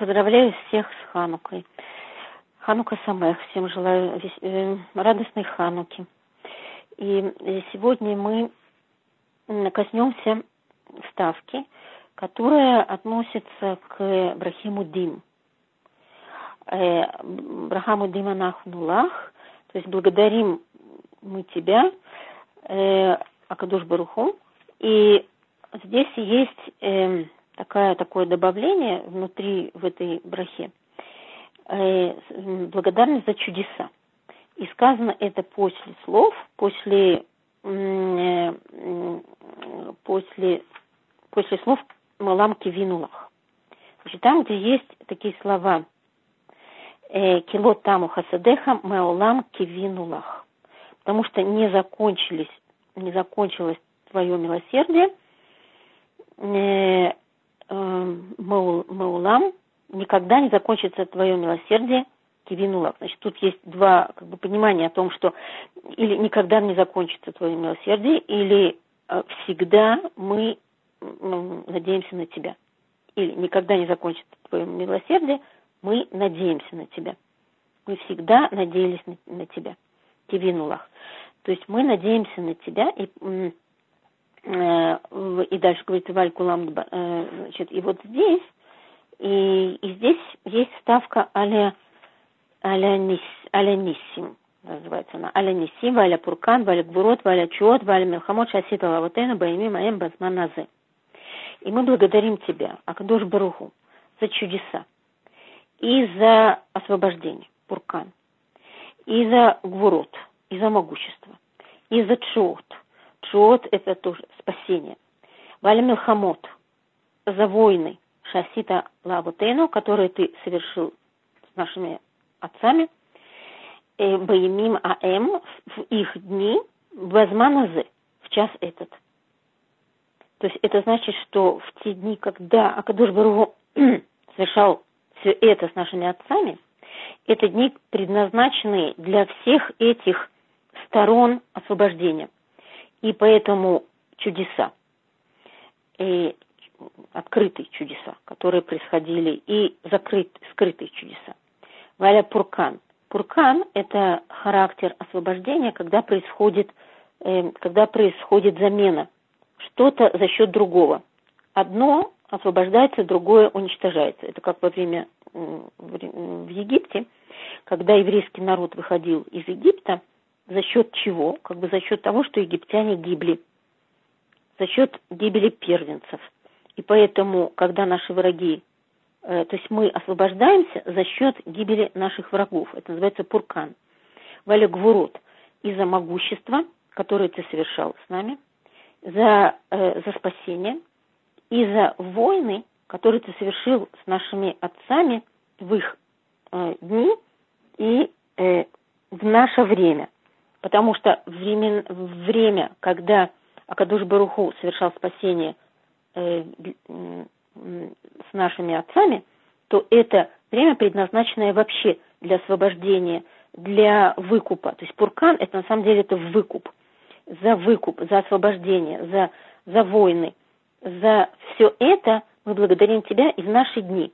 Поздравляю всех с Ханукой. Ханука Самех. Всем желаю э, радостной Хануки. И э, сегодня мы коснемся ставки, которая относится к Брахиму Дим. Э, Брахаму Дима Нахнулах, то есть благодарим мы тебя, Акадуш Баруху, и здесь есть э, такая, такое добавление внутри в этой брахе. Э, благодарность за чудеса. И сказано это после слов, после, э, после, после слов Малам Кивинулах. Значит, там, где есть такие слова э, Кило таму хасадеха меолам кивинулах. Потому что не закончились, не закончилось твое милосердие, э, Маулам, никогда не закончится твое милосердие, Кивинула. Значит, тут есть два как бы, понимания о том, что или никогда не закончится твое милосердие, или э, всегда мы надеемся на тебя. Или никогда не закончится твое милосердие, мы надеемся на тебя. Мы всегда надеялись на, на тебя. Кивинулах. То есть мы надеемся на тебя, и Э, и дальше говорится Валькулам, э, значит, и вот здесь, и, и здесь есть ставка аля, аля, нис, аля ниссим, называется она, аля ниссим, валя пуркан, валя гвурот, валя чуот, валя милхамот, шасита лавотена, баими маем базманазы. И мы благодарим тебя, Акадош Баруху, за чудеса и за освобождение, пуркан, и за гвурот, и за могущество, и за чуот – Шот – это тоже спасение. Валя Милхамот – за войны Шасита Лабутейну, которые ты совершил с нашими отцами, э, Баемим Аэм в их дни, Вазманазы, в час этот. То есть это значит, что в те дни, когда Акадуш Баругу совершал все это с нашими отцами, это дни предназначены для всех этих сторон освобождения – и поэтому чудеса, и открытые чудеса, которые происходили, и закрыт, скрытые чудеса. Валя Пуркан. Пуркан – это характер освобождения, когда происходит, э, когда происходит замена. Что-то за счет другого. Одно освобождается, другое уничтожается. Это как во время в Египте, когда еврейский народ выходил из Египта, за счет чего? Как бы за счет того, что египтяне гибли. За счет гибели первенцев. И поэтому, когда наши враги, э, то есть мы освобождаемся за счет гибели наших врагов. Это называется пуркан. Валя Гвурот. Из-за могущества, которое ты совершал с нами, за, э, за спасение, и за войны, которые ты совершил с нашими отцами в их э, дни и э, в наше время – Потому что времен, время, когда Акадуш Баруху совершал спасение э, с нашими отцами, то это время, предназначенное вообще для освобождения, для выкупа. То есть пуркан – это на самом деле это выкуп. За выкуп, за освобождение, за, за войны. За все это мы благодарим Тебя и в наши дни.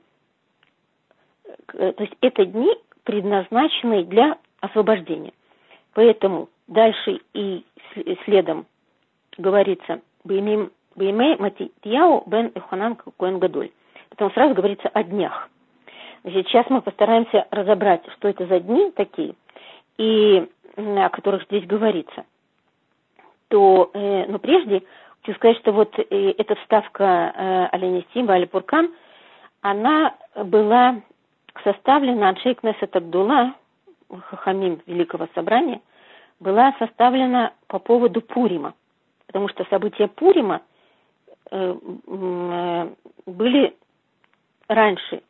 Э, то есть это дни, предназначенные для освобождения. Поэтому дальше и следом говорится «Бейме Матияу бен Эханан Коэн Гадоль». Потом сразу говорится о днях. Значит, сейчас мы постараемся разобрать, что это за дни такие, и о которых здесь говорится. То, э, но прежде хочу сказать, что вот э, эта вставка э, Аленя Симба, Али Пуркан, она была составлена от Шейкнеса Абдулла, Хахамим Великого Собрания, была составлена по поводу Пурима, потому что события Пурима э, э, были раньше,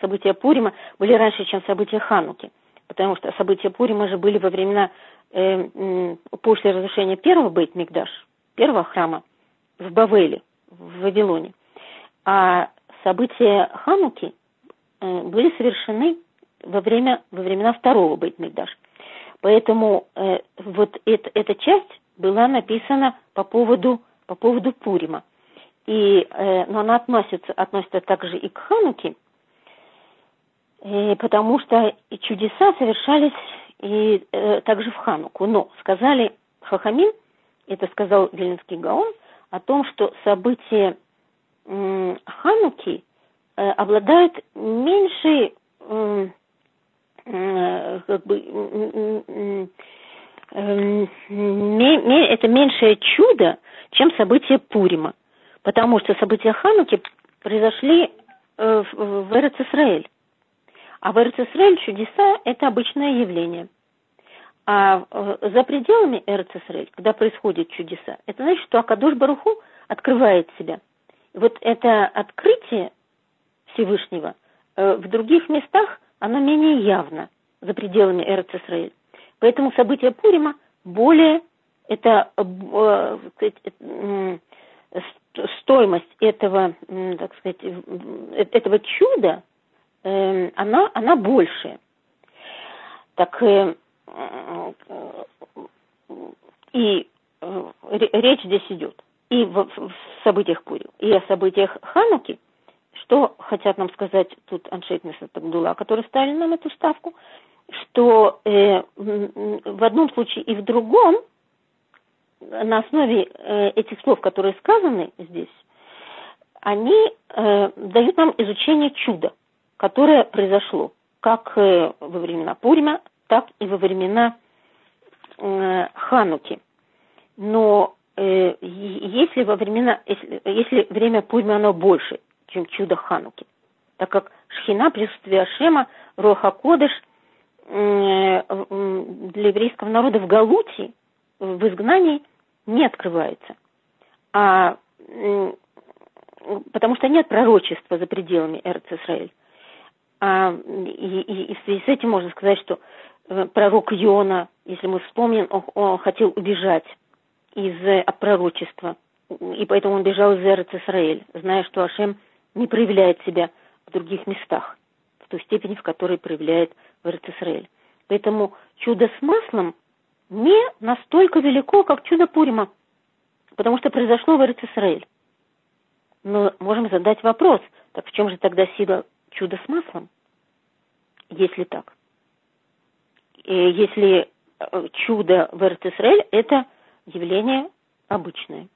события Пурима были раньше, чем события Хануки, потому что события Пурима же были во времена э, после разрушения первого Бейт-Мигдаш, первого храма в Бавеле, в Вавилоне. А события Хануки были совершены во, время, во времена второго Бейт-Мигдаш. Поэтому э, вот это, эта часть была написана по поводу, по поводу Пурима. И, э, но она относится, относится также и к Хануке, э, потому что чудеса совершались и э, также в Хануку. Но сказали Хахамин, это сказал Вильнинский Гаон, о том, что события э, Хануки э, обладают меньшей э, как бы, э, э, это меньшее чудо, чем события Пурима. Потому что события Хануки произошли э, в, Эрец-Исраэль. А в Эрцисрель чудеса – это обычное явление. А э, за пределами Эрцисрель, когда происходят чудеса, это значит, что Акадуш Баруху открывает себя. Вот это открытие Всевышнего э, в других местах, оно менее явно за пределами Эрцисрель. Поэтому события Пурима более это э, стоимость этого, так сказать, этого чуда – Эм, она, она больше. Так э, и э, речь здесь идет и в, в событиях Пури, и о событиях Хануки, что хотят нам сказать тут Аншейк Тагдула, которые ставили нам эту ставку, что э, в одном случае и в другом на основе э, этих слов, которые сказаны здесь, они э, дают нам изучение чуда – которое произошло как э, во времена Пурима, так и во времена э, Хануки. Но э, если во времена, если, если время Пурима оно больше, чем чудо Хануки, так как Шхина, присутствие Ашема, Роха Кодыш для еврейского народа в Галуте, в изгнании, не открывается. А потому что нет пророчества за пределами Эрц Исраэль. А, и, и, и в связи с этим можно сказать, что э, пророк Иона, если мы вспомним, он, он хотел убежать из э, от пророчества, и поэтому он бежал из Эрец Исраэль, зная, что Ашем не проявляет себя в других местах, в той степени, в которой проявляет в Эрец Исраэль. Поэтому чудо с маслом не настолько велико, как чудо Пурима, потому что произошло в Эрец Исраэль. Но можем задать вопрос, так в чем же тогда сила чудо с маслом, если так. И если э, чудо в Эрцисраэль – это явление обычное.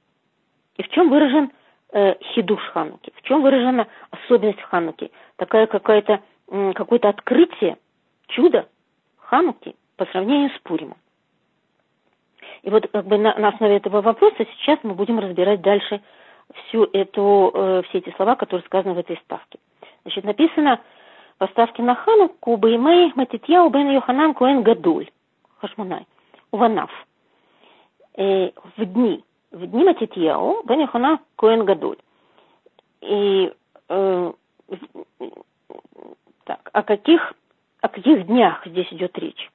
И в чем выражен э, хидуш Хануки? В чем выражена особенность Хануки? Такая какая-то, э, какое-то открытие, чудо Хануки по сравнению с Пуримом. И вот как бы на, на основе этого вопроса сейчас мы будем разбирать дальше всю эту, э, все эти слова, которые сказаны в этой ставке. Значит, написано в ставке на Хану Кубаймей Матитьяу бен Йоханан Коэн Гадуль. Хашмунай. Уванав. Э, в дни. В дни Матитьяу бен Йоханан Коэн Гадуль. И э, так, о каких, о каких днях здесь идет речь?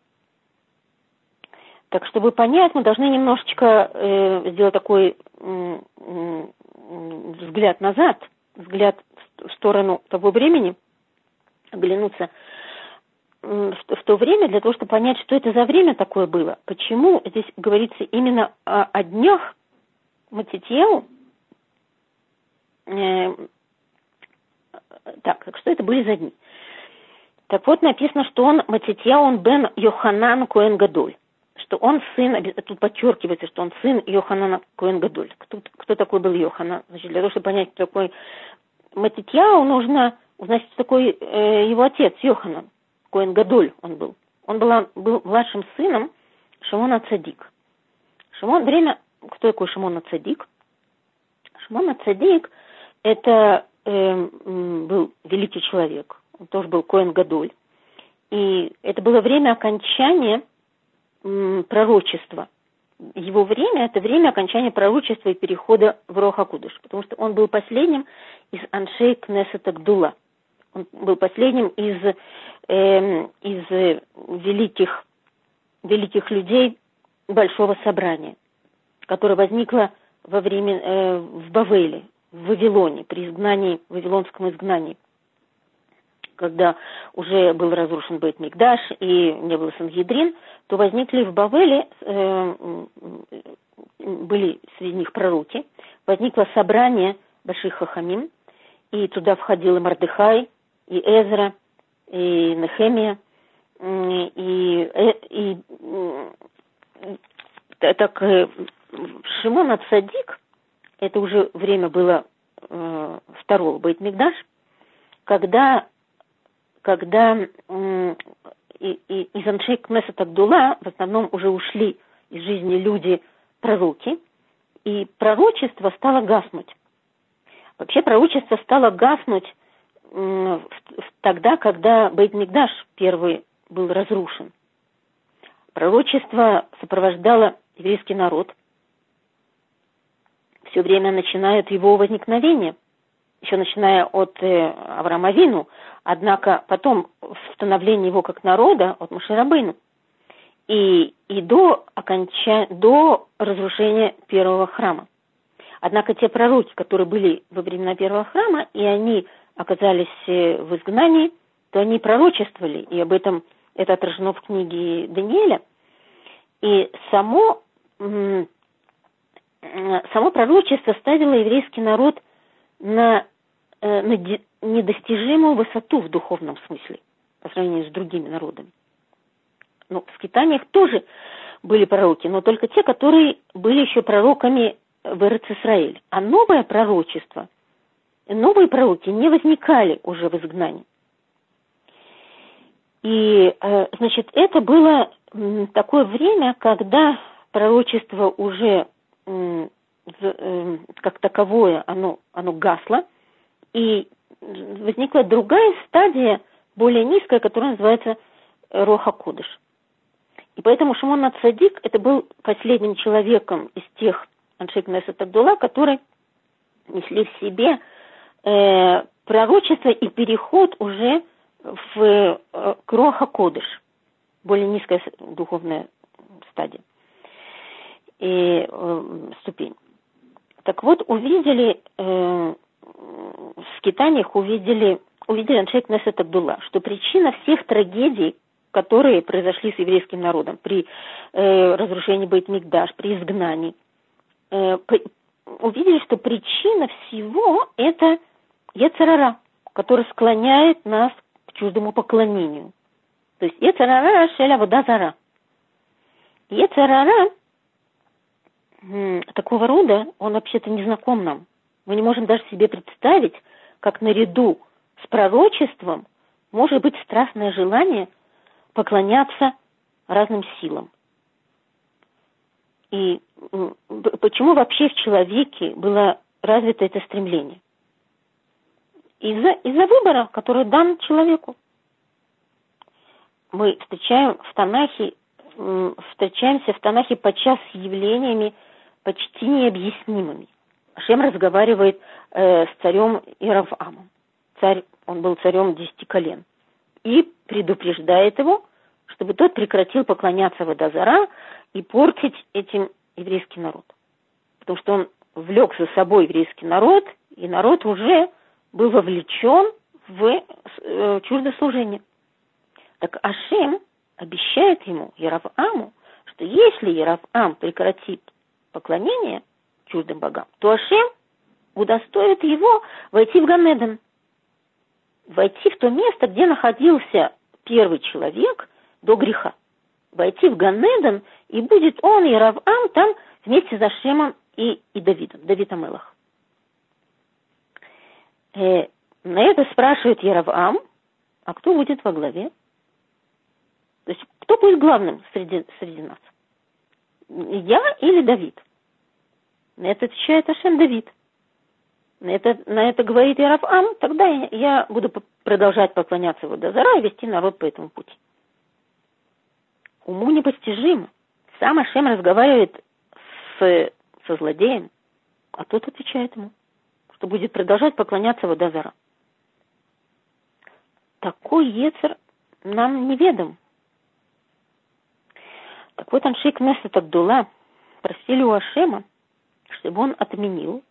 Так, чтобы понять, мы должны немножечко э, сделать такой э, взгляд назад, взгляд в сторону того времени, оглянуться в то время для того, чтобы понять, что это за время такое было. Почему здесь говорится именно о, о днях Матитьеу? Э, так, так что это были за дни? Так вот написано, что он Матитьяу, он бен Йоханан Коэн Гадоль что он сын, тут подчеркивается, что он сын Йоханана Коэн Гадоль. Кто, кто такой был Йоханан? Значит, для того, чтобы понять, кто такой Матитьяу, нужно узнать, кто такой э, его отец, Йоханан. Коэн Гадоль он был. Он был, был младшим сыном Шимона Цадик. Шимон, время, кто такой Шимона Цадик? Шимона Цадик – это э, был великий человек, он тоже был Коэн Гадоль. И это было время окончания пророчества. Его время – это время окончания пророчества и перехода в Рохакудыш, потому что он был последним из Аншей Кнесета Гдула. Он был последним из, э, из великих, великих людей Большого собрания, которое возникло во время, э, в Бавеле, в Вавилоне, при изгнании, вавилонском изгнании когда уже был разрушен Бейт Мигдаш и не было Сангидрин, то возникли в Бавеле, э, были среди них пророки, возникло собрание больших хахамим, и туда входил и Мардыхай, и Эзра, и Нехемия, и, э, и, и так Шимон Ацадик, это уже время было э, второго Бейтмикдаш, когда, когда э, и, и, из Аншей Кнесет Агдула в основном уже ушли из жизни люди пророки, и пророчество стало гаснуть. Вообще пророчество стало гаснуть э, тогда, когда Бейтмикдаш первый был разрушен. Пророчество сопровождало еврейский народ – все время начинают его возникновение, еще начиная от э, Авраама Вину, однако потом становление его как народа от Мушерабейну и, и до, оконча... до разрушения первого храма. Однако те пророки, которые были во времена первого храма, и они оказались э, в изгнании, то они пророчествовали, и об этом это отражено в книге Даниэля. И само само пророчество ставило еврейский народ на, э, на недостижимую высоту в духовном смысле по сравнению с другими народами. Ну, в скитаниях тоже были пророки, но только те, которые были еще пророками в Израиль. А новое пророчество, новые пророки не возникали уже в изгнании. И, э, значит, это было такое время, когда пророчество уже как таковое, оно, оно гасло, и возникла другая стадия, более низкая, которая называется Роха Кудыш. И поэтому Шимон Ацадик это был последним человеком из тех Аншек Несет Абдулла, которые несли в себе э, пророчество и переход уже в э, к Роха Кодыш, более низкая духовная стадия и э, ступень. Так вот, увидели, э, в скитаниях увидели, увидели Аншейк Несет Абдулла, что причина всех трагедий, которые произошли с еврейским народом при э, разрушении Бейт-Мигдаш, при изгнании, э, увидели, что причина всего – это Ецарара, который склоняет нас к чуждому поклонению. То есть Ецарара – шеля вода зара. Ецарара – такого рода, он вообще-то не знаком нам. Мы не можем даже себе представить, как наряду с пророчеством может быть страстное желание поклоняться разным силам. И почему вообще в человеке было развито это стремление? Из-за из выбора, который дан человеку. Мы встречаем в Танахе, встречаемся в Танахе подчас с явлениями, почти необъяснимыми. Шем разговаривает э, с царем Иравамом. Царь, он был царем десяти колен. И предупреждает его, чтобы тот прекратил поклоняться Водозара и портить этим еврейский народ. Потому что он влек за собой еврейский народ, и народ уже был вовлечен в э, чуждослужение. Так Ашем обещает ему, Яраваму, что если Яравам прекратит поклонения чуждым богам, то Ашем удостоит его войти в Ганеден, войти в то место, где находился первый человек до греха. Войти в Ганеден, и будет он и Равам там вместе с Ашемом и, и Давидом, Давид Амелах. Э, на это спрашивает Яровам, а кто будет во главе? То есть кто будет главным среди, среди нас? Я или Давид? На это отвечает Ашем Давид. На это, на это говорит Ярафам, тогда я, я буду продолжать поклоняться Водозара и вести народ по этому пути. Уму непостижимо. Сам Ашем разговаривает с, со злодеем, а тот отвечает ему, что будет продолжать поклоняться Водозара. Такой Ецер нам неведом. Так вот, Аншик Несет Абдулла просили у Ашема, чтобы он отменил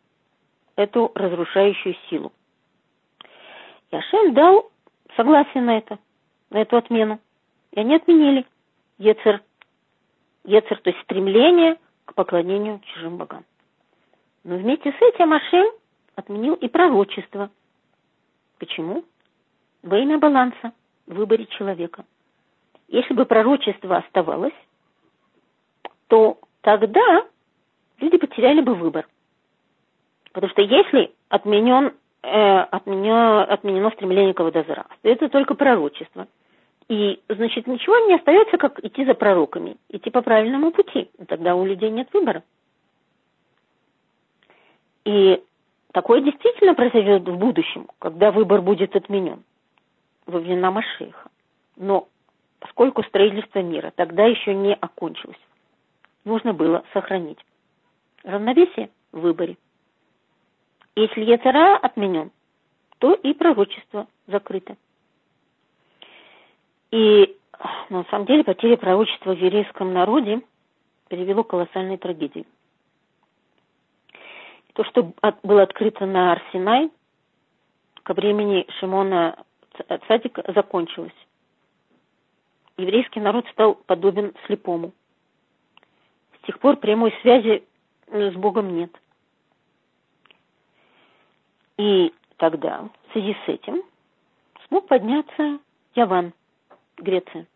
эту разрушающую силу. И Ашем дал согласие на это, на эту отмену. И они отменили Ецер, Ецер, то есть стремление к поклонению чужим богам. Но вместе с этим Ашем отменил и пророчество. Почему? Во имя баланса. в выборе человека. Если бы пророчество оставалось, то тогда люди потеряли бы выбор. Потому что если отменен, э, отменено, отменено стремление к Аводозра, это только пророчество. И, значит, ничего не остается, как идти за пророками, идти по правильному пути. Тогда у людей нет выбора. И такое действительно произойдет в будущем, когда выбор будет отменен во времена Машеха. Но поскольку строительство мира тогда еще не окончилось, нужно было сохранить равновесие в выборе. Если Яцера отменен, то и пророчество закрыто. И на самом деле потеря пророчества в еврейском народе привело к колоссальной трагедии. То, что было открыто на Арсенай, ко времени Шимона Цадика закончилось. Еврейский народ стал подобен слепому. С тех пор прямой связи с Богом нет. И тогда, в связи с этим, смог подняться Яван, Греция.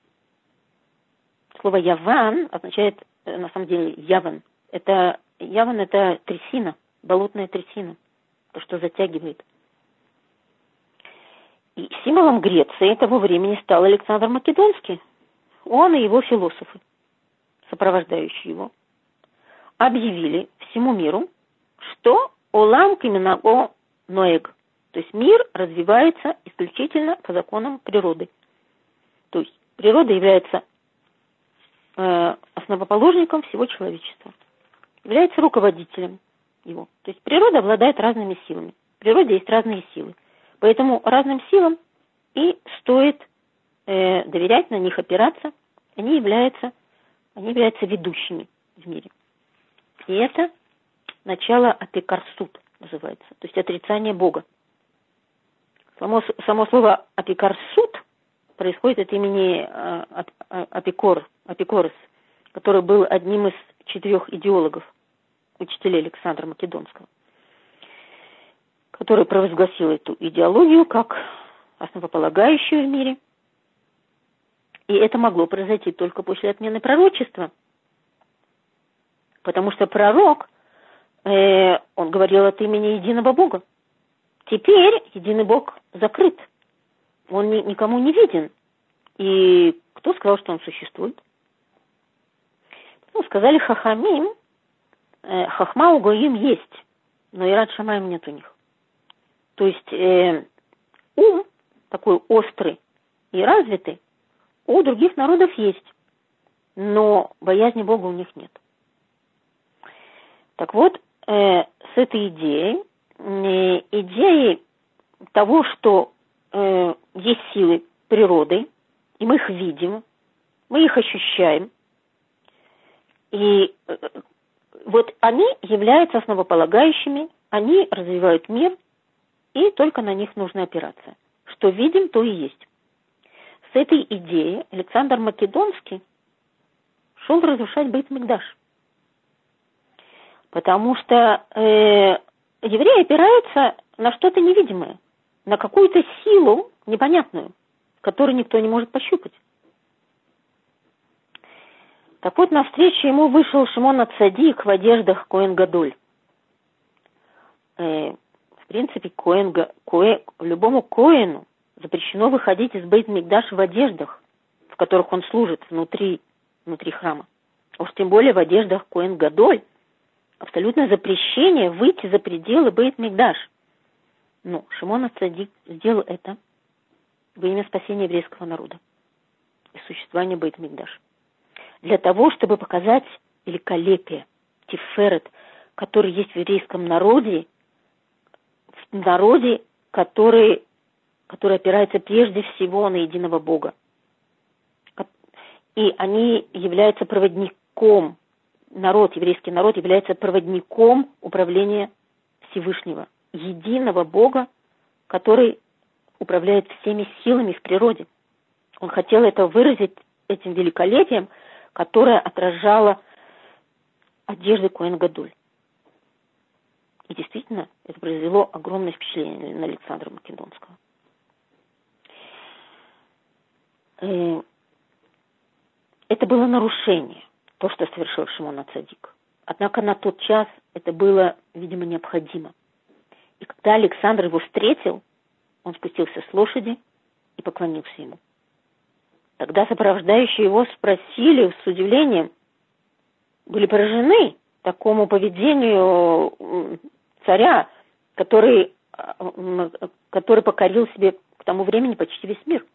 Слово Яван означает, э, на самом деле, Яван. Это, Яван – это трясина, болотная трясина, то, что затягивает. И символом Греции того времени стал Александр Македонский. Он и его философы, сопровождающие его, объявили всему миру, что Олам Киминаго Ноэг, то есть мир развивается исключительно по законам природы. То есть природа является э, основоположником всего человечества, является руководителем его. То есть природа обладает разными силами. В природе есть разные силы. Поэтому разным силам и стоит э, доверять, на них опираться. Они являются, они являются ведущими в мире. И это начало апикарсут называется, то есть отрицание Бога. Само, само слово апикарсут происходит от имени э, Апикор, Апикорос, который был одним из четырех идеологов, учителей Александра Македонского, который провозгласил эту идеологию как основополагающую в мире. И это могло произойти только после отмены пророчества, потому что пророк, э, он говорил от имени единого Бога. Теперь единый Бог закрыт, он ни, никому не виден. И кто сказал, что он существует? Ну, сказали Хахамим, э, Хахма у Гоим есть, но и Рад Шамаем нет у них. То есть э, ум такой острый и развитый у других народов есть, но боязни Бога у них нет. Так вот, э, с этой идеей, э, идеей того, что э, есть силы природы, и мы их видим, мы их ощущаем. И э, вот они являются основополагающими, они развивают мир, и только на них нужно опираться. Что видим, то и есть. С этой идеей Александр Македонский шел разрушать Бейт Мигдаш. Потому что э, евреи опираются на что-то невидимое, на какую-то силу непонятную, которую никто не может пощупать. Так вот, навстречу ему вышел Шимон Ацадик в одеждах Коэн Гадоль. Э, в принципе, Коэн, Коэн, любому Коэну запрещено выходить из Бейт в одеждах, в которых он служит внутри, внутри храма. Уж тем более в одеждах Коэн Гадоль. Абсолютное запрещение выйти за пределы Бейт Мигдаш. Но Шимон Ацадик сделал это во имя спасения еврейского народа и существования Бейт Мигдаш. Для того, чтобы показать великолепие, тиферет, который есть в еврейском народе, в народе, который, который опирается прежде всего на единого Бога. И они являются проводником, народ, еврейский народ является проводником управления Всевышнего, единого Бога, который управляет всеми силами в природе. Он хотел это выразить этим великолепием, которое отражало одежды Коэн Гадуль. И действительно, это произвело огромное впечатление на Александра Македонского. э, это было нарушение, то, что совершил Шимон Ацадик. Однако на тот час это было, видимо, необходимо. И когда Александр его встретил, он спустился с лошади и поклонился ему. Тогда сопровождающие его спросили с удивлением, были поражены такому поведению царя, который, который покорил себе к тому времени почти весь мир.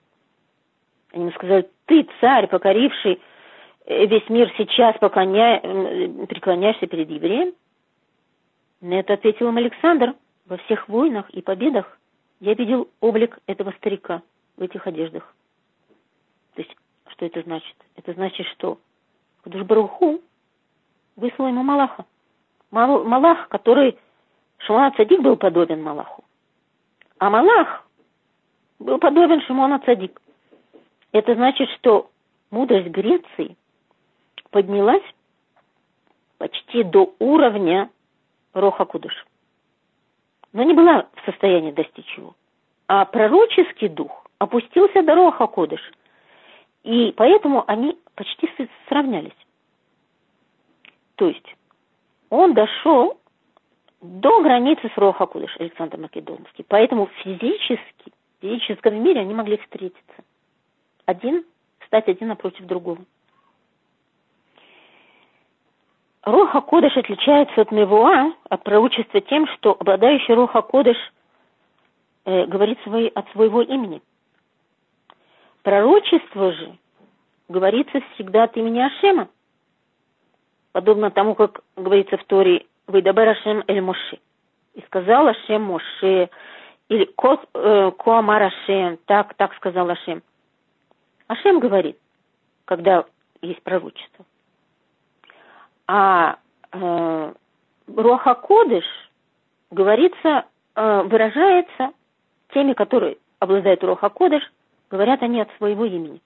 Они ему сказали, ты, царь, покоривший весь мир, сейчас поклоня... преклоняешься перед евреем? На это ответил им Александр. Во всех войнах и победах я видел облик этого старика в этих одеждах. То есть, что это значит? Это значит, что Кудушбаруху выслал ему Малаха. Малах, который Шимон Цадик был подобен Малаху. А Малах был подобен Шимона Цадик. Это значит, что мудрость Греции поднялась почти до уровня Роха Кудыш. Но не была в состоянии достичь его. А пророческий дух опустился до Роха Кудыш. И поэтому они почти сравнялись. То есть он дошел до границы с Роха Кудыш, Александр Македонский. Поэтому физически, в физическом мире они могли встретиться. Один, стать один напротив другого. Роха Кодыш отличается от Мевуа, от пророчества тем, что обладающий Роха Кодыш э, говорит свои, от своего имени. Пророчество же говорится всегда от имени Ашема, подобно тому, как говорится в Торе «Выдабер Ашем эль Моше». И сказал Ашем Моше, или э, Коамар Ашем, так, так сказал Ашем. Ашем говорит, когда есть пророчество. А э, Руаха Кодыш говорится, э, выражается теми, которые обладают Руаха Кодыш, говорят они от своего имени.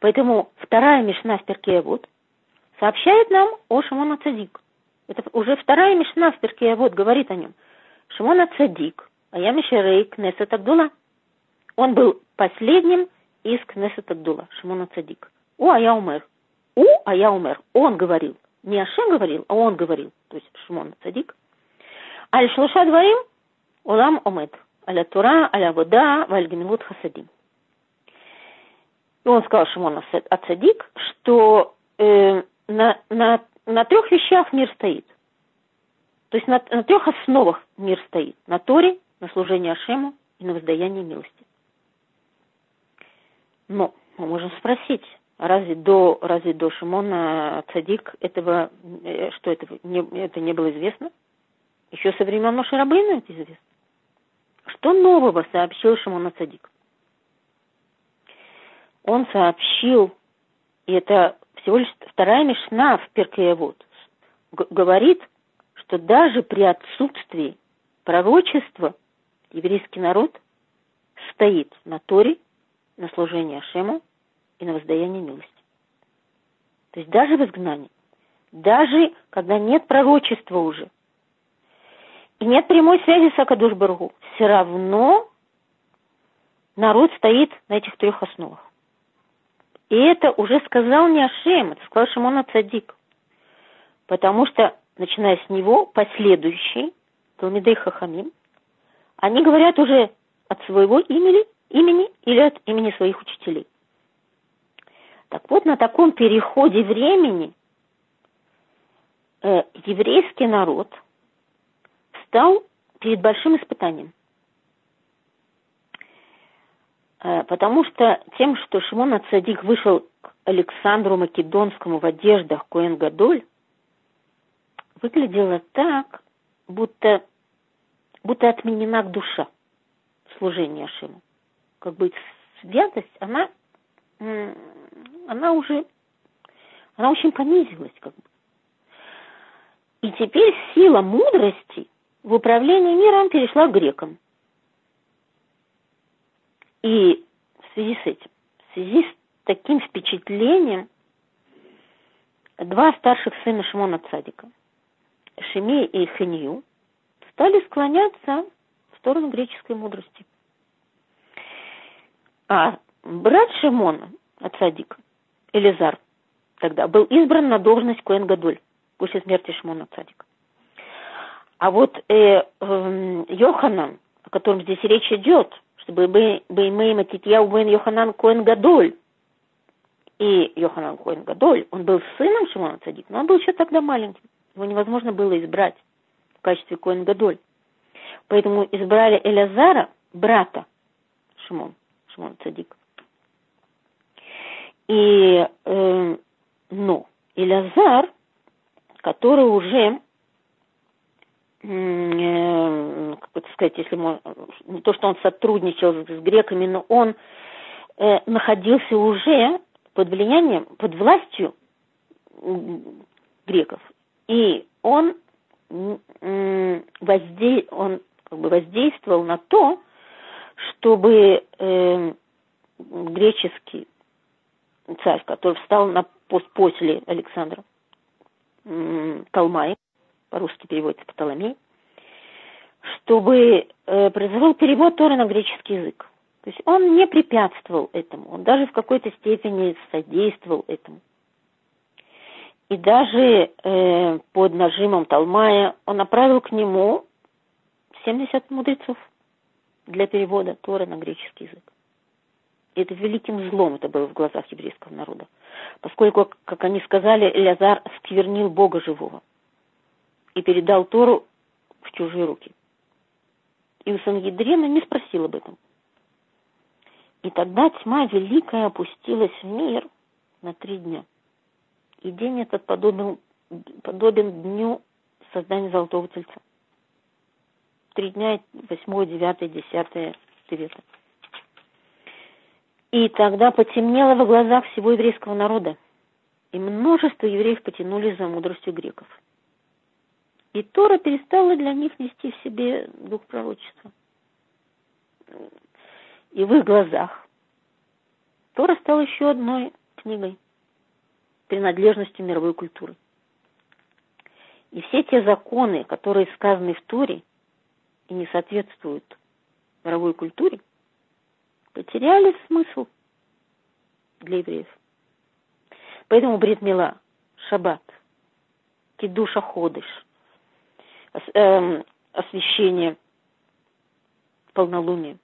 Поэтому вторая Мишна в Перке вот сообщает нам о Шимона Цадик. Это уже вторая Мишна в Перке вот говорит о нем. Шимона Цадик, а я Мишерей Кнесет Агдула. Он был последним из Кнесет Агдула, Шимона Цадик. У, а я умер. У, а я умер. Он говорил. Не Ашем говорил, а он говорил. То есть Шимон Цадик. Аль шлуша дворим, улам омед. Аля Тура, аля вода, валь гемилут хасадим. И он сказал Шимон Ацадик, что э, на, на, на трех вещах мир стоит. То есть на, на трех основах мир стоит. На Торе, на служении Ашему и на воздаянии милости. Но мы можем спросить, а разве до, разве до Шимона Цадик этого, э, что это не, это не было известно? Еще со времен Моше Рабейна это известно. Что нового сообщил Шимон Цадик? Он сообщил, и это всего лишь вторая мешна в Перкеевод, говорит, что даже при отсутствии пророчества еврейский народ стоит на Торе, на служение Ашему и на воздаяние милости. То есть даже в изгнании, даже когда нет пророчества уже, и нет прямой связи с Акадуш-Баргу, все равно народ стоит на этих трех основах. И это уже сказал не Ашем, это сказал Шимон Цадик. Потому что, начиная с него, последующие, Талмидей Хахамим, они говорят уже от своего имени, имени или от имени своих учителей. Так вот, на таком переходе времени э, еврейский народ стал перед большим испытанием. Э, потому что тем, что Шимон Ацадик вышел к Александру Македонскому в одеждах Коэн Гадоль, выглядело так, будто, будто отменена душа служения Шиму. Как бы святость, она, она уже, она очень понизилась. Как бы. И теперь сила мудрости в управлении миром перешла к грекам. И в связи с этим, в связи с таким впечатлением, два старших сына Шимона Цадика, Шемей и Ханию, стали склоняться в сторону греческой мудрости. А брат Шимона, Ацадик, Элизар, тогда был избран на должность Коэн Гадоль после смерти Шмона Цадика. А вот э, э, Йоханан, о котором здесь речь идет, чтобы Беймейма Титьяу Бен Йоханан Коэн Гадоль, и Йоханан Коэн Гадоль, он был сыном Шимона Цадик, но он был еще тогда маленьким. Его невозможно было избрать в качестве Коэн Гадоль. Поэтому избрали Элязара, брата Шимон, Шимон Цадик. И, э, ну, Элязар, который уже э, как это сказать, если можно, не то, что он сотрудничал с, греками, но он э, находился уже под влиянием, под властью греков. И он, возде... он как бы воздействовал на то, чтобы э, греческий царь, который встал на пост после Александра, Талмай, по-русски переводится Птоломей, чтобы э, произвел перевод Торы на греческий язык. То есть он не препятствовал этому, он даже в какой-то степени содействовал этому. И даже э, под нажимом Талмая он направил к нему 70 мудрецов для перевода Торы на греческий язык. Это великим злом это было в глазах еврейского народа. Поскольку, как они сказали, Элязар сквернил Бога живого и передал Тору в чужие руки. И у Сангидрина не спросил об этом. И тогда тьма великая опустилась в мир на три дня. И день этот подобен, подобен дню создания Золотого Тельца. Три дня, восьмое, девятое, десятое, девятое. И тогда потемнело во глазах всего еврейского народа, и множество евреев потянулись за мудростью греков. И Тора перестала для них нести в себе дух пророчества и в их глазах. Тора стала еще одной книгой, принадлежностью мировой культуры. И все те законы, которые сказаны в Торе и не соответствуют мировой культуре, потеряли смысл для евреев. Поэтому Бритмила, Шаббат, Кидуша Ходыш, эм, освящение полнолуния,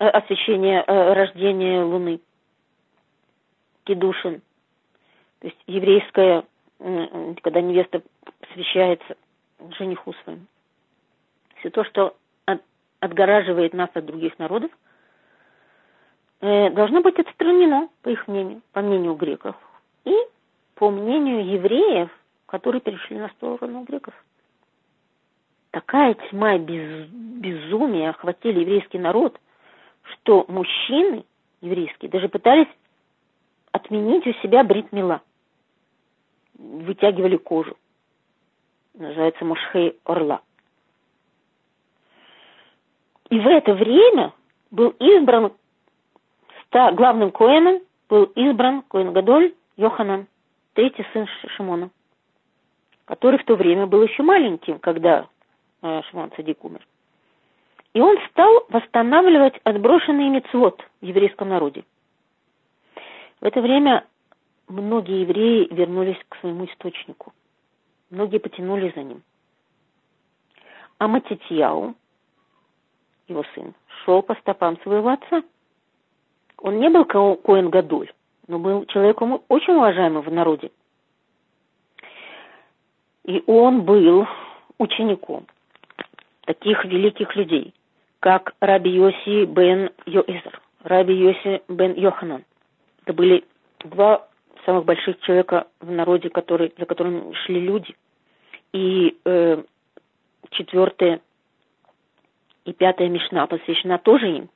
Э, освещение э, рождения Луны, Кедушин, то есть еврейская, когда невеста посвящается жениху своему. Все то, что отгораживает нас от других народов, должно быть отстранено, по их мнению, по мнению греков, и по мнению евреев, которые перешли на сторону греков. Такая тьма без, безумие охватили еврейский народ, что мужчины еврейские даже пытались отменить у себя бритмила. Вытягивали кожу. Называется мушхей орла. И в это время был избран главным коэном, был избран Коэн Гадоль Йоханан, третий сын Шимона, который в то время был еще маленьким, когда э, Шимон Цадик умер. И он стал восстанавливать отброшенный мецвод в еврейском народе. В это время многие евреи вернулись к своему источнику. Многие потянули за ним. А Матитьяу, его сын, шел по стопам своего отца. Он не был Коэн Гадуль, но был человеком очень уважаемым в народе. И он был учеником таких великих людей – как Раби Йоси бен Йоэзер, Раби Йоси бен Йоханан. Это были два самых больших человека в народе, которые, за которыми шли люди. И э, четвертая и пятая Мишна посвящена тоже им.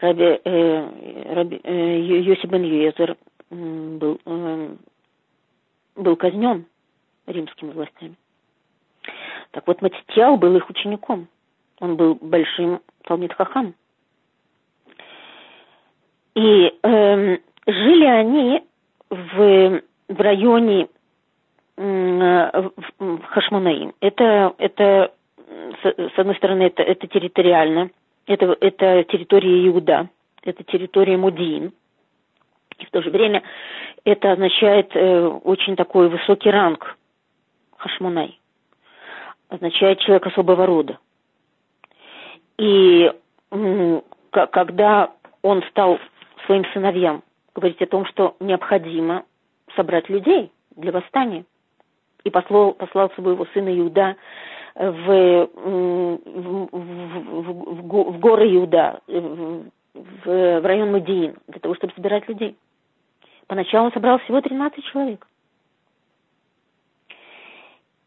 Раби, э, Раби э, Йоси бен Йоэзер был, э, был казнен римскими властями. Так вот, Матитьяу был их учеником – он был большим Талмит Хахам. И э, жили они в, в районе э, в Хашмонаим. Это, это с, с одной стороны, это, это территориально, это, это территория Иуда, это территория Мудиин. И В то же время это означает э, очень такой высокий ранг хашмунай. Означает человек особого рода. И м, когда он стал своим сыновьям говорить о том, что необходимо собрать людей для восстания, и послал, послал своего сына Иуда в, в, в, в, в горы Иуда, в, в район Мадиин, для того, чтобы собирать людей. Поначалу он собрал всего 13 человек.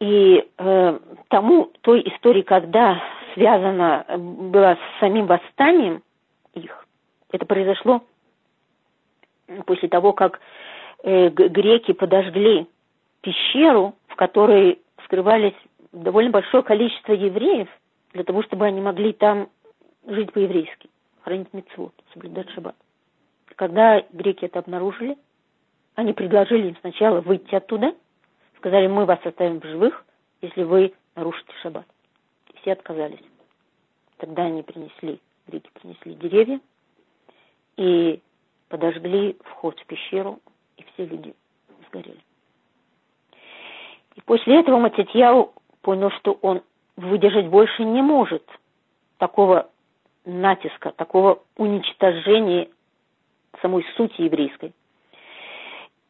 И э, тому, той истории, когда связана была с самим восстанием их, это произошло после того, как э, греки подожгли пещеру, в которой скрывались довольно большое количество евреев, для того, чтобы они могли там жить по-еврейски, хранить митцвот, соблюдать шаббат. Когда греки это обнаружили, они предложили им сначала выйти оттуда, сказали, мы вас оставим в живых, если вы нарушите шаббат. И все отказались. Тогда они принесли, греки принесли деревья и подожгли вход в пещеру, и все люди сгорели. И после этого Матитьяу понял, что он выдержать больше не может такого натиска, такого уничтожения самой сути еврейской.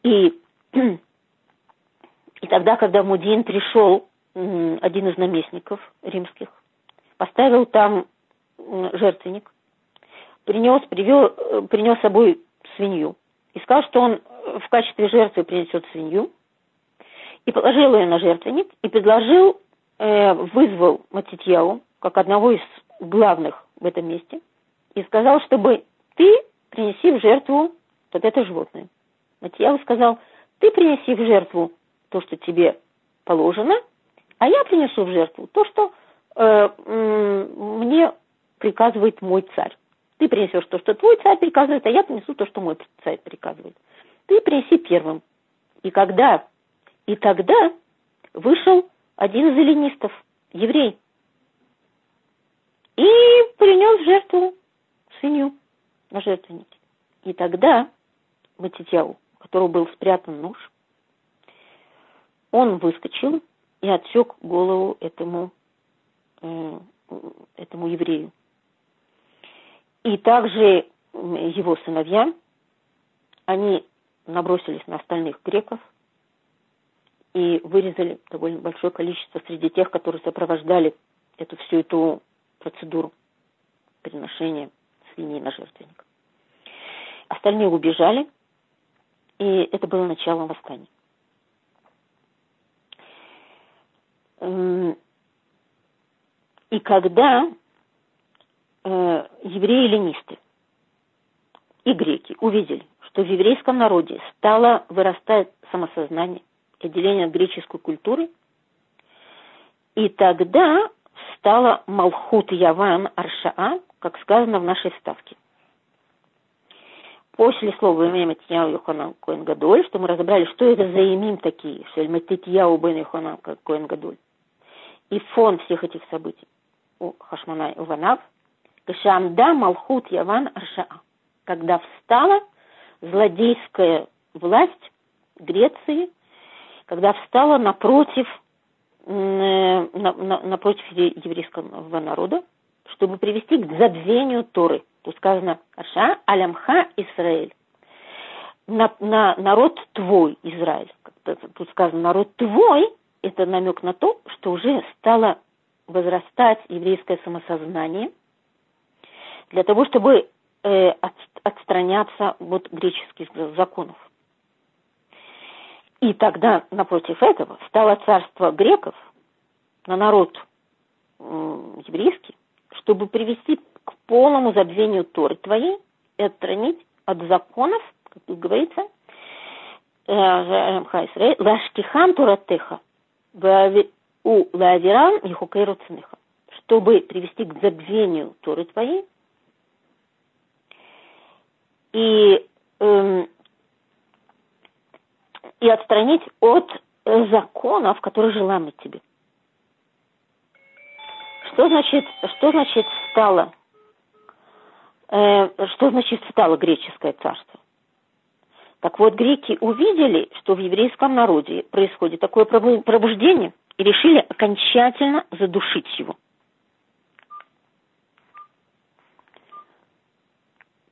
И, и тогда, когда Мудин пришел, один из наместников римских, поставил там жертвенник, принес, привел, э, принес с собой свинью и сказал, что он в качестве жертвы принесет свинью, и положил ее на жертвенник, и предложил, э, вызвал Матитьяу, как одного из главных в этом месте, и сказал, чтобы ты принеси в жертву вот это животное. Матьяу сказал, ты принеси в жертву то, что тебе положено, а я принесу в жертву то, что э, мне приказывает мой царь. Ты принесешь то, что твой царь приказывает, а я принесу то, что мой царь приказывает. Ты принеси первым. И когда и тогда вышел один из эллинистов, еврей, и принес жертву свинью на жертвеннике. И тогда Матитяу, у которого был спрятан нож, он выскочил и отсек голову этому, э, этому еврею. И также его сыновья, они набросились на остальных греков – и вырезали довольно большое количество среди тех, которые сопровождали эту всю эту процедуру приношения свиней на жертвенник. Остальные убежали, и это было началом восстания. Эм, и когда э, евреи-ленисты и греки увидели, что в еврейском народе стало вырастать самосознание, отделение от греческой культуры. И тогда стала Малхут Яван Аршаа, как сказано в нашей ставке. После слова имя Матьяу Йоханан Коэн Гадоль, что мы разобрали, что это за имим такие, что Матьяу Бен Йоханан Коэн Гадоль. И фон всех этих событий у Хашмана Иванав, Кашамда Малхут Яван Аршаа, когда встала злодейская власть Греции – когда встала напротив, э, напротив еврейского народа, чтобы привести к забвению Торы. Тут сказано «Аша алямха Израиль». На, на народ твой, Израиль. Тут сказано народ твой, это намек на то, что уже стало возрастать еврейское самосознание для того, чтобы э, от, отстраняться от греческих законов. И тогда напротив этого стало царство греков на народ еврейский, чтобы привести к полному забвению Торы твоей и отстранить от законов, как тут говорится, э, лаштихам туратеха, у лавирам и чтобы привести к забвению Торы твоей. И эм, и отстранить от э, законов, которые желаемы тебе. Что значит, что значит стало, э, что значит стало греческое царство? Так вот, греки увидели, что в еврейском народе происходит такое пробуждение, и решили окончательно задушить его.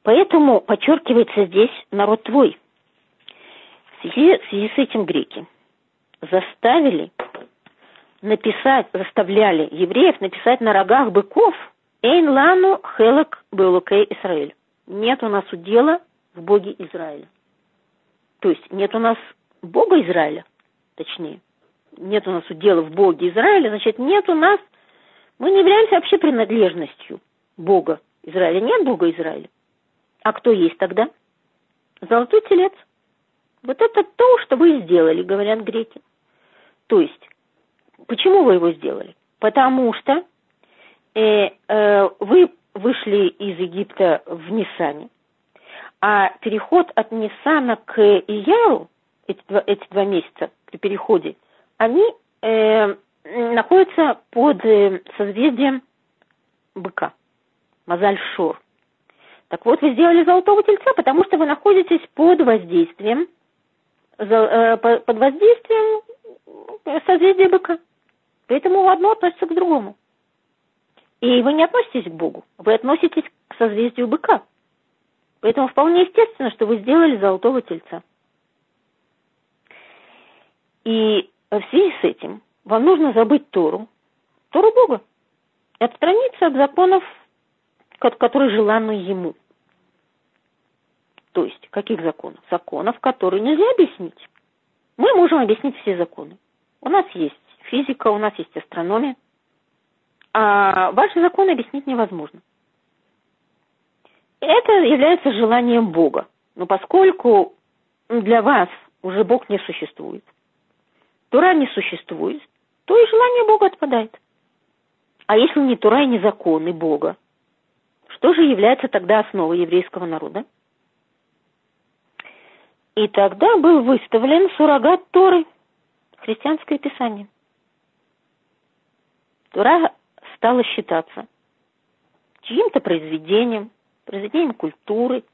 Поэтому подчеркивается здесь народ твой. Связи, в связи с этим греки заставили написать, заставляли евреев написать на рогах быков «Эйн лану хелек белукей Израиль». Нет у нас удела в Боге Израиля. То есть нет у нас Бога Израиля, точнее. Нет у нас удела в Боге Израиля, значит, нет у нас, мы не являемся вообще принадлежностью Бога Израиля. Нет Бога Израиля. А кто есть тогда? Золотой телец. Вот это то, что вы сделали, говорят греки. То есть, почему вы его сделали? Потому что э, э, вы вышли из Египта в Нисане, а переход от Нисана к Ияру, эти два, эти два месяца при переходе, они э, находятся под э, созвездием быка, Мазаль-Шор. Так вот, вы сделали золотого тельца, потому что вы находитесь под воздействием, под воздействием созвездия быка. Поэтому одно относится к другому. И вы не относитесь к Богу, вы относитесь к созвездию быка. Поэтому вполне естественно, что вы сделали золотого тельца. И в связи с этим вам нужно забыть Тору, Тору Бога, и отстраниться от законов, которые желанны ему. То есть, каких законов? Законов, которые нельзя объяснить. Мы можем объяснить все законы. У нас есть физика, у нас есть астрономия. А ваши законы объяснить невозможно. Это является желанием Бога. Но поскольку для вас уже Бог не существует, Тура не существует, то и желание Бога отпадает. А если не Тура и не законы Бога, что же является тогда основой еврейского народа? И тогда был выставлен суррогат Торы, христианское писание. Тура стала считаться чьим-то произведением, произведением культуры,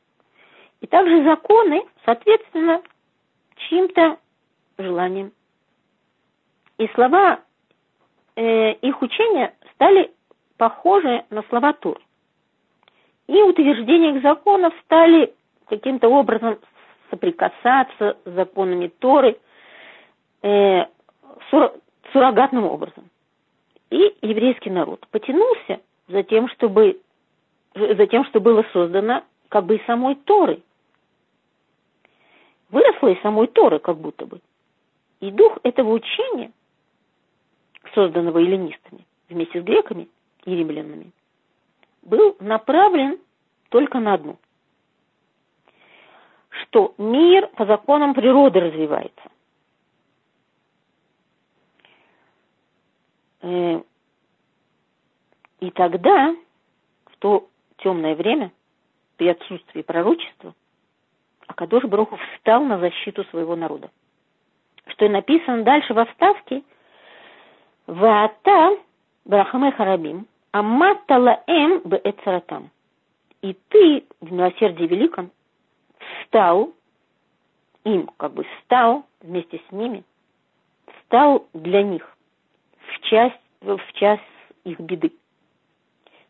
и также законы, соответственно, чьим-то желанием. И слова э, их учения стали похожи на слова Тур. И утверждения их законов стали каким-то образом соприкасаться с законами Торы э, суррогатным образом. И еврейский народ потянулся за тем, чтобы, за тем, что было создано как бы и самой Торы. Выросло из самой Торы как будто бы. И дух этого учения, созданного эллинистами, вместе с греками и римлянами, был направлен только на одну – что мир по законам природы развивается. Э, и тогда, в то темное время, при отсутствии пророчества, Акадош Броху встал на защиту своего народа. Что и написано дальше в вставке «Ваата Брахаме Харабим, Аммата Лаэм Беэцаратам». И ты в милосердии великом стал им, как бы стал вместе с ними, стал для них в часть, в часть их беды.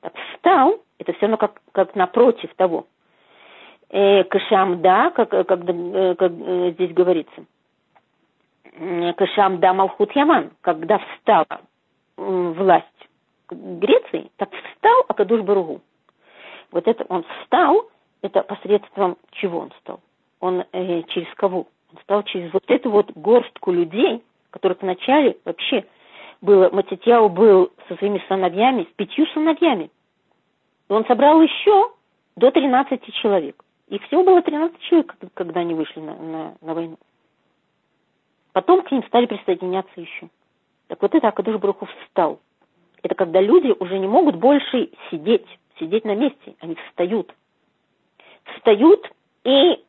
Так, встал, это все равно как, как напротив того. Э, кашамда, как, как, как, э, как э, здесь говорится. Кашамда Малхут Яман, когда встала власть Греции, так встал Акадуш Баругу. Вот это он встал, это посредством чего он стал? Он э, через кого? Он стал через вот эту вот горстку людей, которых вначале вообще было, Матитьяу был со своими сыновьями, с пятью сыновьями. И он собрал еще до 13 человек. И всего было 13 человек, когда они вышли на, на, на войну. Потом к ним стали присоединяться еще. Так вот это Акадуш Брухов встал. Это когда люди уже не могут больше сидеть, сидеть на месте. Они встают встают и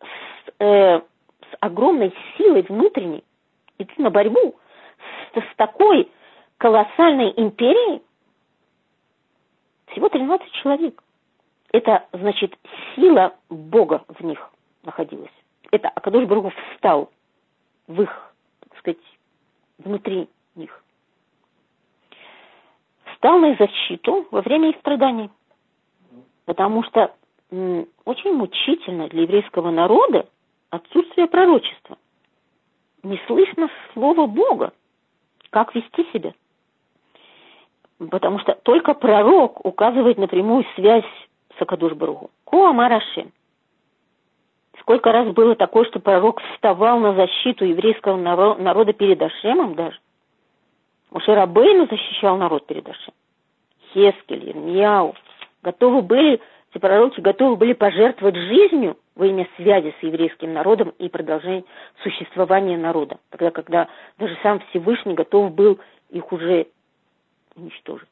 с, э, с огромной силой внутренней идут на борьбу с, с такой колоссальной империей. Всего 13 человек. Это значит сила Бога в них находилась. это Акадош Баруху встал в их, так сказать, внутри них. Встал на их защиту во время их страданий. Потому что очень мучительно для еврейского народа отсутствие пророчества. Не слышно слова Бога, как вести себя. Потому что только пророк указывает напрямую связь с Акадуш Баругу. Коамарашем. Сколько раз было такое, что пророк вставал на защиту еврейского народа перед Ашемом даже. Мушерабейну защищал народ перед Ашем. Хескель, Ирмияу. Готовы были, эти пророки готовы были пожертвовать жизнью во имя связи с еврейским народом и продолжения существования народа. Тогда, когда даже сам Всевышний готов был их уже уничтожить.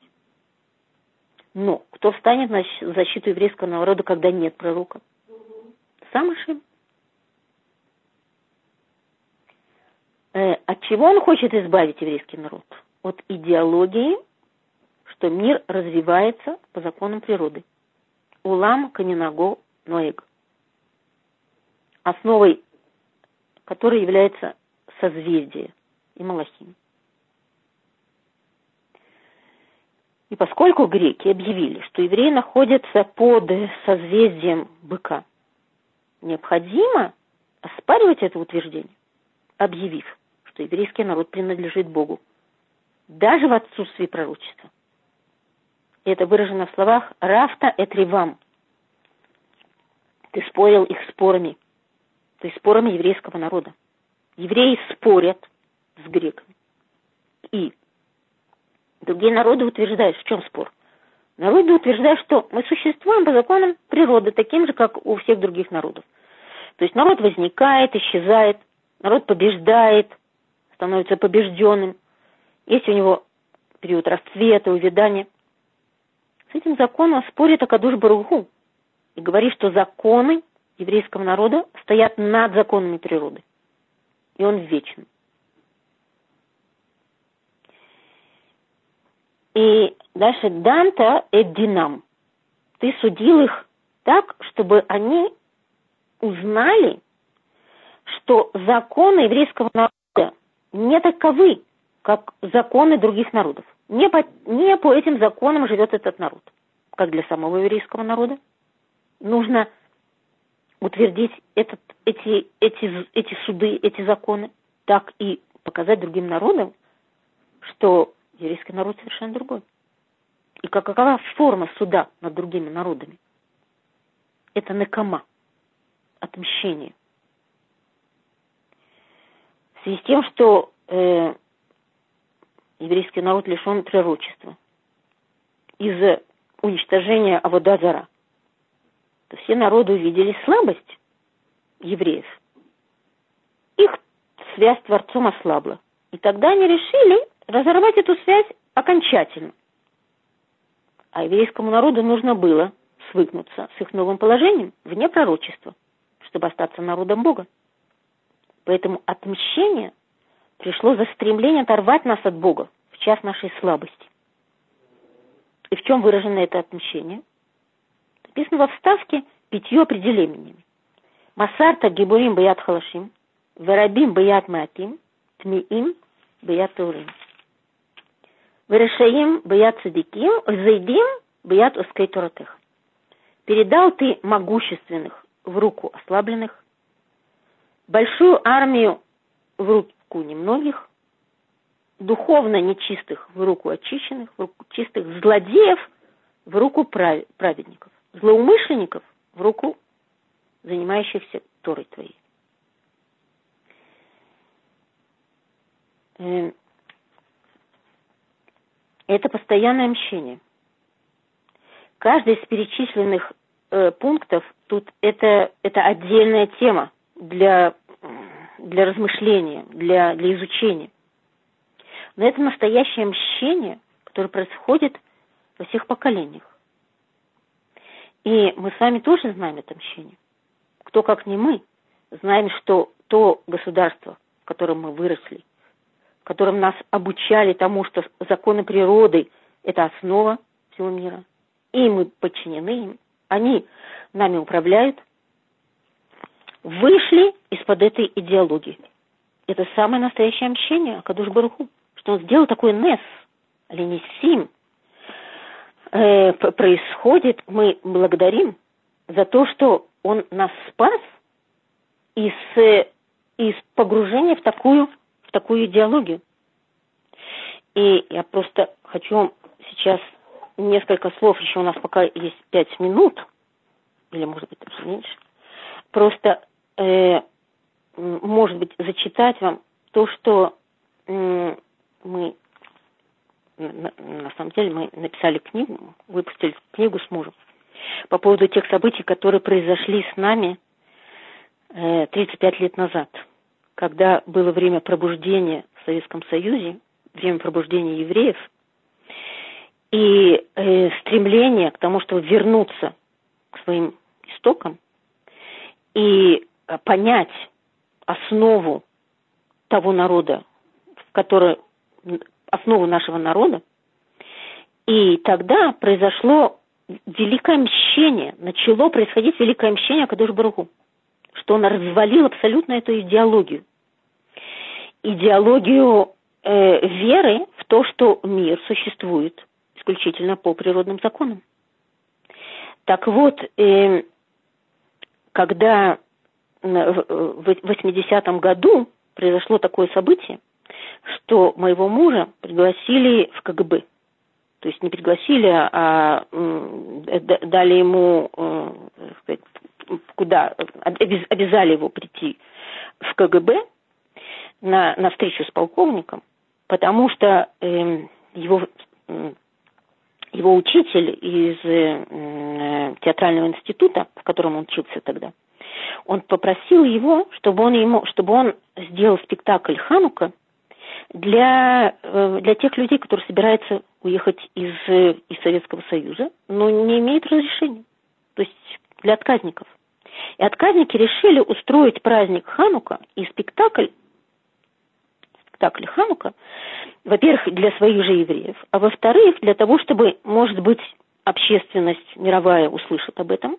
Но кто встанет на защиту еврейского народа, когда нет пророка? Сам Ашем. Э, от чего он хочет избавить еврейский народ? От идеологии, что мир развивается по законам природы. Улам Канинаго Ноэг. Основой которой является созвездие и Малахим. И поскольку греки объявили, что евреи находятся под созвездием быка, необходимо оспаривать это утверждение, объявив, что еврейский народ принадлежит Богу, даже в отсутствии пророчества. И это выражено в словах «рафта эт ривам». Ты спорил их спорами, то есть спорами еврейского народа. Евреи спорят с греками. И другие народы утверждают, в чем спор? Народы утверждают, что мы существуем по законам природы, таким же, как у всех других народов. То есть народ возникает, исчезает, народ побеждает, становится побежденным. Есть у него период расцвета, увядания. С этим законом спорит Акадуш Баруху и говорит, что законы еврейского народа стоят над законами природы. И он вечен. И дальше Данта Эддинам. Ты судил их так, чтобы они узнали, что законы еврейского народа не таковы, как законы других народов. Не по, не по этим законам живет этот народ, как для самого еврейского народа. Нужно утвердить этот, эти, эти, эти суды, эти законы, так и показать другим народам, что еврейский народ совершенно другой. И какова форма суда над другими народами? Это накама, отмщение. В связи с тем, что э, еврейский народ лишен пророчества из-за уничтожения Аводазара, то все народы увидели слабость евреев. Их связь с Творцом ослабла. И тогда они решили разорвать эту связь окончательно. А еврейскому народу нужно было свыкнуться с их новым положением вне пророчества, чтобы остаться народом Бога. Поэтому отмщение пришло за стремление оторвать нас от Бога в час нашей слабости. И в чем выражено это отмщение? Написано во вставке пятью определениями. Масарта гибурим баят халашим, варабим баят маатим, тмиим баят таурим. Варешаим баят садиким, зайдим баят ускай туратых. Передал ты могущественных в руку ослабленных, большую армию в руку немногих, духовно нечистых в руку очищенных, в руку чистых злодеев в руку праведников злоумышленников в руку занимающихся Торой твоей. Эм, это постоянное мщение. Каждый из перечисленных э, пунктов тут это, это отдельная тема для, для размышления, для, для изучения. Но это настоящее мщение, которое происходит во всех поколениях. И мы с вами тоже знаем это мщение. Кто, как не мы, знаем, что то государство, в котором мы выросли, в котором нас обучали тому, что законы природы – это основа всего мира, и мы подчинены им, они нами управляют, вышли из-под этой идеологии. Это самое настоящее мщение Акадуш Баруху, что он сделал такой нес, ленисим, э, происходит, мы благодарим за то, что он нас спас из, э, из погружения в такую, в такую идеологию. И я просто хочу вам сейчас несколько слов, еще у нас пока есть пять минут, или может быть даже меньше, просто, э, может быть, зачитать вам то, что э, мы, на, самом деле, мы написали книгу, выпустили книгу с мужем по поводу тех событий, которые произошли с нами э, 35 лет назад, когда было время пробуждения в Советском Союзе, время пробуждения евреев – и э, стремление к тому, чтобы вернуться к своим истокам. И э, понять основу того народа, в который, основу нашего народа, и тогда произошло великое мщение, начало происходить великое мщение Кадуш Баруху, что он развалил абсолютно эту идеологию. Идеологию э, веры в то, что мир существует – исключительно по природным законам. Так вот, э, когда в 80-м году произошло такое событие, что моего мужа пригласили в КГБ. То есть не пригласили, а дали ему, э, куда, обязали его прийти в КГБ на, на встречу с полковником, потому что э, его его учитель из э, театрального института, в котором он учился тогда, он попросил его, чтобы он, ему, чтобы он сделал спектакль «Ханука» для, э, для тех людей, которые собираются уехать из, из Советского Союза, но не имеют разрешения. То есть для отказников. И отказники решили устроить праздник Ханука и спектакль спектакль Ханука, во-первых, для своих же евреев, а во-вторых, для того, чтобы, может быть, общественность мировая услышит об этом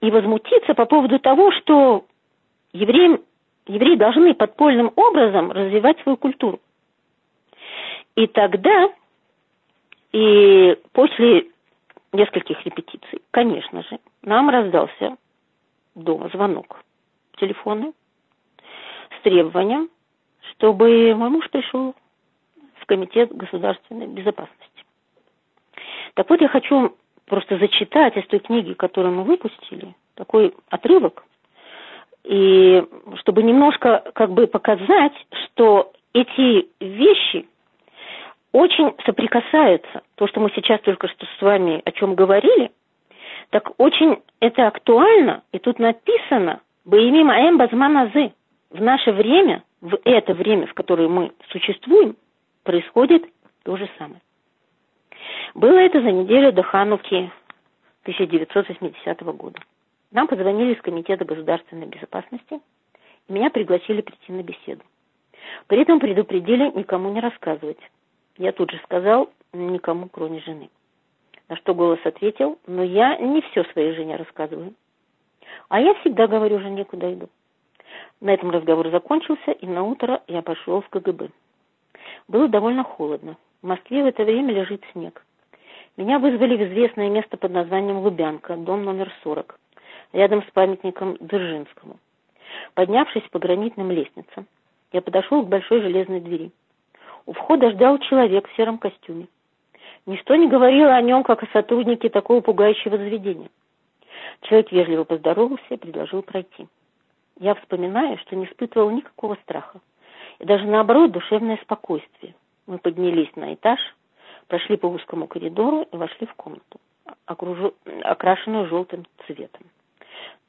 и возмутиться по поводу того, что евреи, евреи должны подпольным образом развивать свою культуру. И тогда, и после нескольких репетиций, конечно же, нам раздался дома звонок телефона с требованием чтобы мой муж пришел в Комитет государственной безопасности. Так вот, я хочу просто зачитать из той книги, которую мы выпустили, такой отрывок, и чтобы немножко как бы показать, что эти вещи очень соприкасаются. То, что мы сейчас только что с вами о чем говорили, так очень это актуально, и тут написано «Боимим аэм базманазы» в наше время – в это время, в которое мы существуем, происходит то же самое. Было это за неделю до Хануки 1980 года. Нам позвонили из Комитета государственной безопасности, и меня пригласили прийти на беседу. При этом предупредили никому не рассказывать. Я тут же сказал, никому, кроме жены. На что голос ответил, но я не все своей жене рассказываю. А я всегда говорю жене, куда иду. На этом разговор закончился, и на утро я пошел в КГБ. Было довольно холодно. В Москве в это время лежит снег. Меня вызвали в известное место под названием Лубянка, дом номер 40, рядом с памятником Дзержинскому. Поднявшись по гранитным лестницам, я подошел к большой железной двери. У входа ждал человек в сером костюме. Ничто не говорило о нем, как о сотруднике такого пугающего заведения. Человек вежливо поздоровался и предложил пройти я вспоминаю, что не испытывал никакого страха. И даже наоборот, душевное спокойствие. Мы поднялись на этаж, прошли по узкому коридору и вошли в комнату, окружу... окрашенную желтым цветом.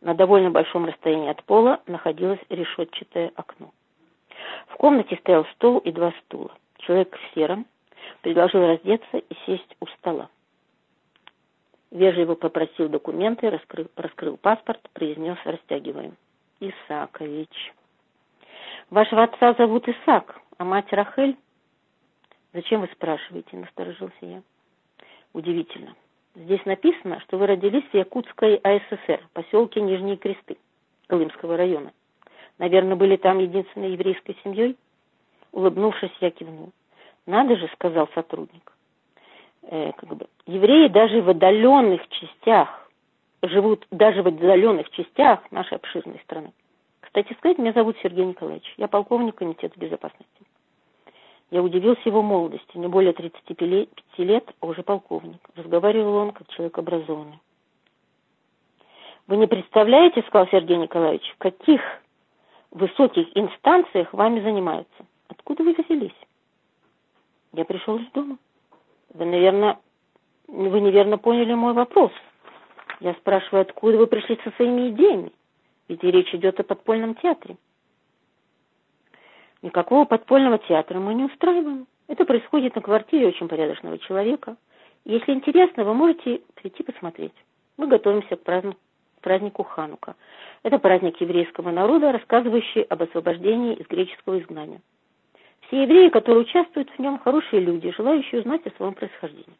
На довольно большом расстоянии от пола находилось решетчатое окно. В комнате стоял стол и два стула. Человек в сером предложил раздеться и сесть у стола. Вежливо попросил документы, раскрыл, раскрыл паспорт, произнес «растягиваем». Исаакович. Вашего отца зовут Исаак, а мать Рахель? Зачем вы спрашиваете, насторожился я. Удивительно. Здесь написано, что вы родились в Якутской АССР, поселке Нижние Кресты. Колымского района. Наверное, были там единственной еврейской семьей? Улыбнувшись, я кивнул. Надо же, сказал сотрудник. Э, как бы, евреи даже в отдаленных частях живут даже в отдаленных частях нашей обширной страны. Кстати сказать, меня зовут Сергей Николаевич. Я полковник Комитета безопасности. Я удивился его молодости, не более 35 лет, а уже полковник. Разговаривал он как человек образованный. Вы не представляете, сказал Сергей Николаевич, в каких высоких инстанциях вами занимаются. Откуда вы взялись? Я пришел из дома. Вы, наверное, вы неверно поняли мой вопрос. Я спрашиваю, откуда вы пришли со своими идеями? Ведь речь идет о подпольном театре. Никакого подпольного театра мы не устраиваем. Это происходит на квартире очень порядочного человека. Если интересно, вы можете прийти посмотреть. Мы готовимся к празднику, Ханука. Это праздник еврейского народа, рассказывающий об освобождении из греческого изгнания. Все евреи, которые участвуют в нем, хорошие люди, желающие узнать о своем происхождении.